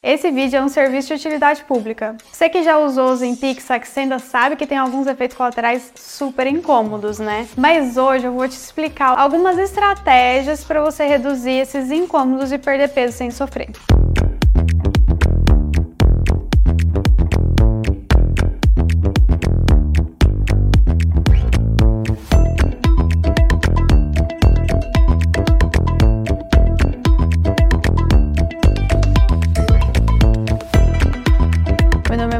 Esse vídeo é um serviço de utilidade pública. Você que já usou o Ozempic Saxenda sabe que tem alguns efeitos colaterais super incômodos, né? Mas hoje eu vou te explicar algumas estratégias para você reduzir esses incômodos e perder peso sem sofrer.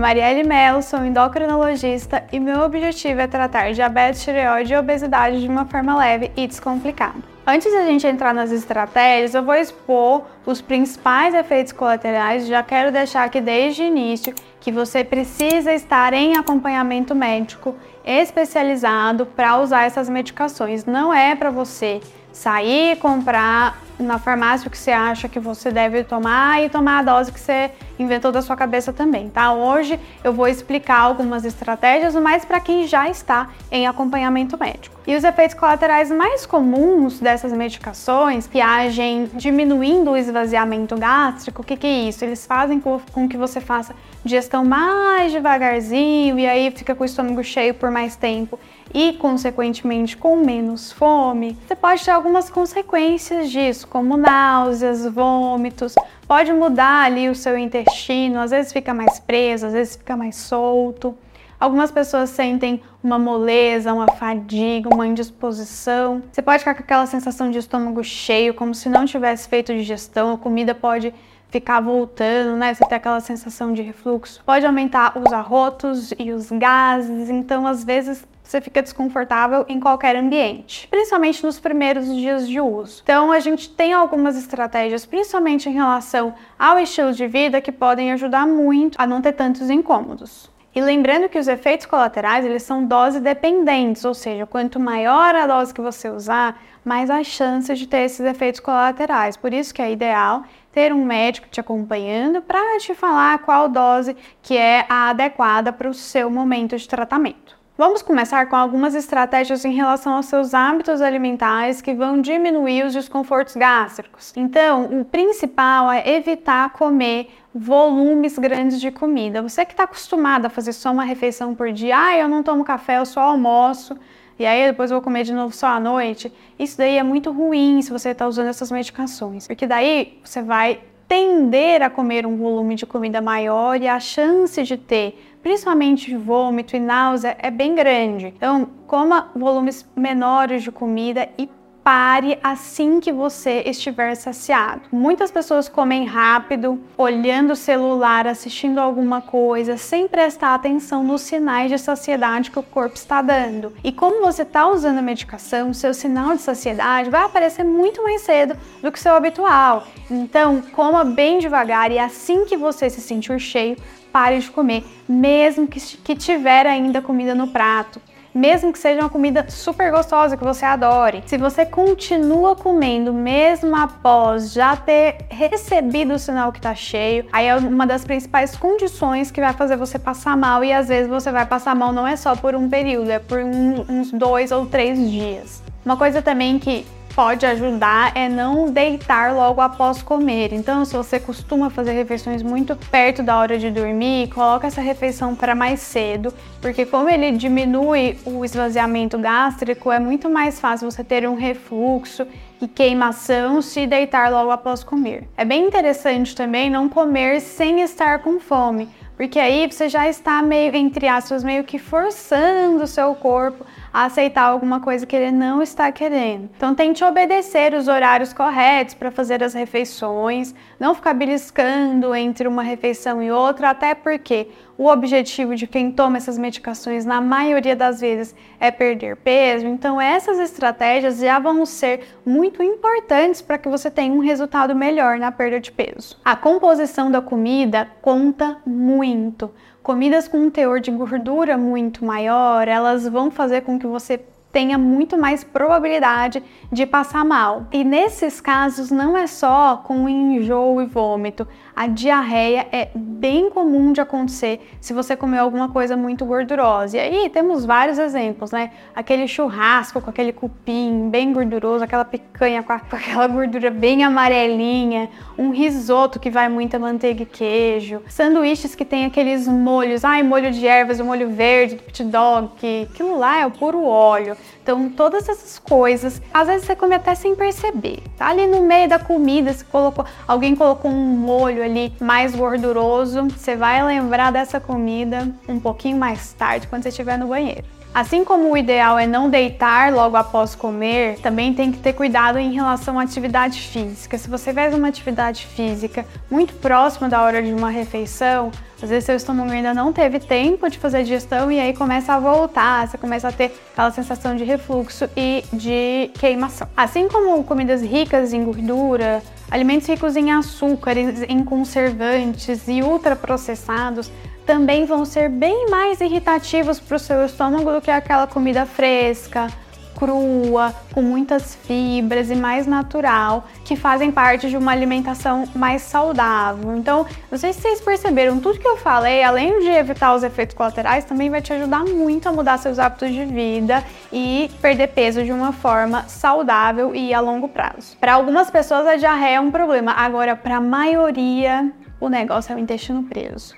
Marielle Mello, sou endocrinologista e meu objetivo é tratar diabetes, tireoide e obesidade de uma forma leve e descomplicada. Antes de a gente entrar nas estratégias, eu vou expor os principais efeitos colaterais. Já quero deixar aqui desde o início que você precisa estar em acompanhamento médico especializado para usar essas medicações. Não é para você sair comprar na farmácia o que você acha que você deve tomar e tomar a dose que você inventou da sua cabeça também, tá? Hoje eu vou explicar algumas estratégias, mas para quem já está em acompanhamento médico. E os efeitos colaterais mais comuns dessas medicações, que agem diminuindo o esvaziamento gástrico, o que, que é isso? Eles fazem com que você faça digestão mais devagarzinho e aí fica com o estômago cheio por mais tempo e, consequentemente, com menos fome. Você pode ter algumas consequências disso, como náuseas, vômitos, pode mudar ali o seu intestino, às vezes fica mais preso, às vezes fica mais solto. Algumas pessoas sentem uma moleza, uma fadiga, uma indisposição. Você pode ficar com aquela sensação de estômago cheio, como se não tivesse feito digestão, a comida pode ficar voltando, né? Você tem aquela sensação de refluxo. Pode aumentar os arrotos e os gases, então às vezes você fica desconfortável em qualquer ambiente, principalmente nos primeiros dias de uso. Então, a gente tem algumas estratégias, principalmente em relação ao estilo de vida, que podem ajudar muito a não ter tantos incômodos. E lembrando que os efeitos colaterais, eles são dose dependentes, ou seja, quanto maior a dose que você usar, mais a chance de ter esses efeitos colaterais. Por isso que é ideal ter um médico te acompanhando para te falar qual dose que é a adequada para o seu momento de tratamento. Vamos começar com algumas estratégias em relação aos seus hábitos alimentares que vão diminuir os desconfortos gástricos. Então, o principal é evitar comer volumes grandes de comida. Você que está acostumado a fazer só uma refeição por dia, ah, eu não tomo café, eu só almoço e aí depois vou comer de novo só à noite. Isso daí é muito ruim se você está usando essas medicações, porque daí você vai tender a comer um volume de comida maior e a chance de ter principalmente vômito e náusea, é bem grande. Então, coma volumes menores de comida e pare assim que você estiver saciado. Muitas pessoas comem rápido, olhando o celular, assistindo alguma coisa, sem prestar atenção nos sinais de saciedade que o corpo está dando. E como você está usando a medicação, seu sinal de saciedade vai aparecer muito mais cedo do que o seu habitual. Então, coma bem devagar e assim que você se sentir cheio, pare de comer, mesmo que, que tiver ainda comida no prato. Mesmo que seja uma comida super gostosa que você adore, se você continua comendo mesmo após já ter recebido o sinal que tá cheio, aí é uma das principais condições que vai fazer você passar mal e às vezes você vai passar mal não é só por um período, é por um, uns dois ou três dias. Uma coisa também que pode ajudar é não deitar logo após comer. Então, se você costuma fazer refeições muito perto da hora de dormir, coloca essa refeição para mais cedo, porque como ele diminui o esvaziamento gástrico, é muito mais fácil você ter um refluxo e queimação se deitar logo após comer. É bem interessante também não comer sem estar com fome, porque aí você já está meio entre aspas meio que forçando o seu corpo a aceitar alguma coisa que ele não está querendo. Então tente obedecer os horários corretos para fazer as refeições, não ficar beliscando entre uma refeição e outra, até porque o objetivo de quem toma essas medicações na maioria das vezes é perder peso. Então essas estratégias já vão ser muito importantes para que você tenha um resultado melhor na perda de peso. A composição da comida conta muito. Comidas com um teor de gordura muito maior, elas vão fazer com que você tenha muito mais probabilidade de passar mal. E nesses casos não é só com enjoo e vômito. A diarreia é bem comum de acontecer se você comer alguma coisa muito gordurosa. E aí temos vários exemplos, né? Aquele churrasco com aquele cupim bem gorduroso, aquela picanha com, aquela gordura bem amarelinha, um risoto que vai muita manteiga e queijo, sanduíches que tem aqueles molhos, ai, molho de ervas, o molho verde do pit dog, que aquilo lá é o puro óleo. Então, todas essas coisas, às vezes você come até sem perceber. Tá ali no meio da comida, se colocou, alguém colocou um molho ali mais gorduroso, você vai lembrar dessa comida um pouquinho mais tarde, quando você estiver no banheiro. Assim como o ideal é não deitar logo após comer, também tem que ter cuidado em relação à atividade física. Se você faz uma atividade física muito próxima da hora de uma refeição, às vezes seu estômago ainda não teve tempo de fazer digestão e aí começa a voltar, você começa a ter aquela sensação de refluxo e de queimação. Assim como comidas ricas em gordura, alimentos ricos em açúcares, em conservantes e ultraprocessados também vão ser bem mais irritativos para o seu estômago do que aquela comida fresca, crua, com muitas fibras e mais natural, que fazem parte de uma alimentação mais saudável. Então, não sei se vocês perceberam, tudo que eu falei, além de evitar os efeitos colaterais, também vai te ajudar muito a mudar seus hábitos de vida e perder peso de uma forma saudável e a longo prazo. Para algumas pessoas, a diarreia é um problema, agora, para a maioria, o negócio é o intestino preso.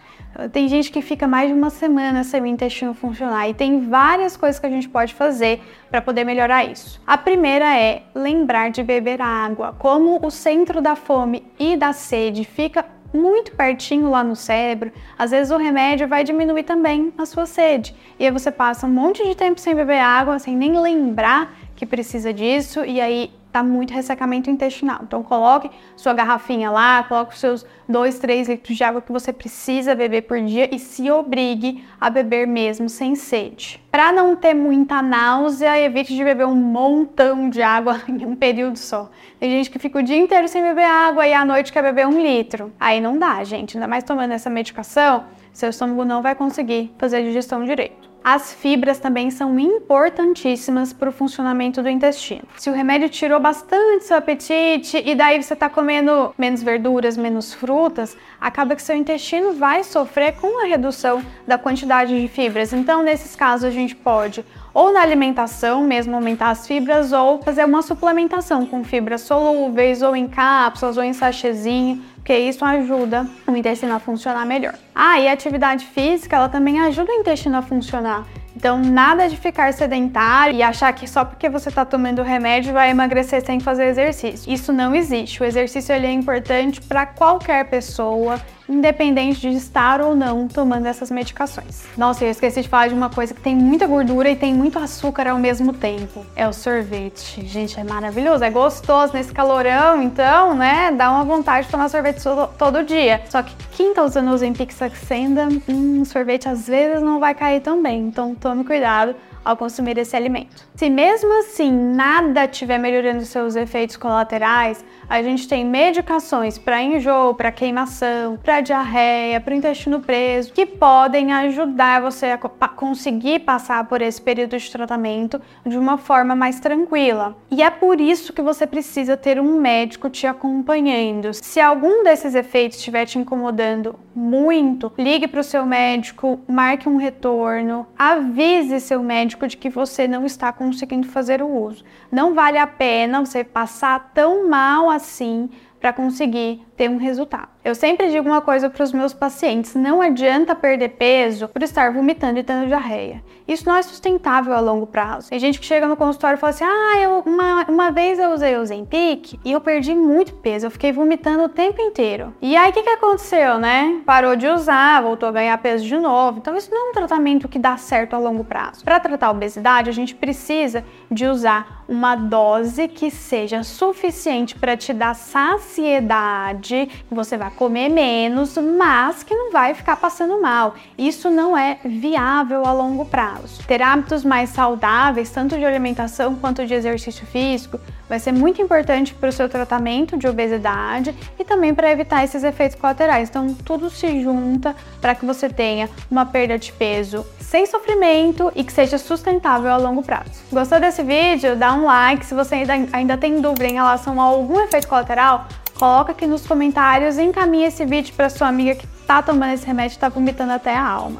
Tem gente que fica mais de uma semana sem o intestino funcionar e tem várias coisas que a gente pode fazer para poder melhorar isso. A primeira é lembrar de beber água. Como o centro da fome e da sede fica muito pertinho lá no cérebro, às vezes o remédio vai diminuir também a sua sede. E aí você passa um monte de tempo sem beber água, sem nem lembrar que precisa disso, e aí tá muito ressecamento intestinal. Então coloque sua garrafinha lá, coloque os seus 2, 3 litros de água que você precisa beber por dia e se obrigue a beber mesmo sem sede. Para não ter muita náusea, evite de beber um montão de água em um período só. Tem gente que fica o dia inteiro sem beber água e à noite quer beber um litro. Aí não dá, gente. Ainda mais tomando essa medicação, seu estômago não vai conseguir fazer a digestão direito. As fibras também são importantíssimas para o funcionamento do intestino. Se o remédio tirou bastante seu apetite e daí você está comendo menos verduras, menos frutas, acaba que seu intestino vai sofrer com a redução da quantidade de fibras. Então, nesses casos, a gente pode ou na alimentação mesmo aumentar as fibras ou fazer uma suplementação com fibras solúveis ou em cápsulas ou em sachêzinho porque isso ajuda o intestino a funcionar melhor. Ah, e a atividade física, ela também ajuda o intestino a funcionar. Então, nada de ficar sedentário e achar que só porque você está tomando remédio vai emagrecer sem fazer exercício. Isso não existe. O exercício ele é importante para qualquer pessoa, independente de estar ou não tomando essas medicações. Nossa, eu esqueci de falar de uma coisa que tem muita gordura e tem muito açúcar ao mesmo tempo. É o sorvete. Gente, é maravilhoso, é gostoso nesse calorão, então, né, dá uma vontade de tomar sorvete todo, dia. Só que quem tá usando o Ozempic Saxenda, hum, sorvete às vezes não vai cair tão bem, então tome cuidado ao consumir esse alimento. Se mesmo assim nada estiver melhorando seus efeitos colaterais, a gente tem medicações para enjoo, para queimação, para diarreia, para intestino preso, que podem ajudar você a conseguir passar por esse período de tratamento de uma forma mais tranquila. E é por isso que você precisa ter um médico te acompanhando. Se algum desses efeitos estiver te incomodando muito, ligue para o seu médico, marque um retorno, avise seu médico de que você não está conseguindo fazer o uso. Não vale a pena você passar tão mal assim para conseguir ter um resultado. Eu sempre digo uma coisa para os meus pacientes: não adianta perder peso por estar vomitando e tendo diarreia. Isso não é sustentável a longo prazo. Tem gente que chega no consultório e fala assim: ah, eu, uma, uma vez eu usei o Zempic e eu perdi muito peso, eu fiquei vomitando o tempo inteiro. E aí o que, que aconteceu, né? Parou de usar, voltou a ganhar peso de novo. Então isso não é um tratamento que dá certo a longo prazo. Para tratar a obesidade, a gente precisa de usar uma dose que seja suficiente para te dar saciedade, que você vai comer menos, mas que não vai ficar passando mal. Isso não é viável a longo prazo. Ter hábitos mais saudáveis, tanto de alimentação quanto de exercício físico, vai ser muito importante para o seu tratamento de obesidade e também para evitar esses efeitos colaterais. Então, tudo se junta para que você tenha uma perda de peso sem sofrimento e que seja sustentável a longo prazo. Gostou desse vídeo? Dá um like. Se você ainda, ainda tem dúvida em relação a algum efeito colateral, coloca aqui nos comentários e encaminhe esse vídeo para sua amiga que está tomando esse remédio e está vomitando até a alma.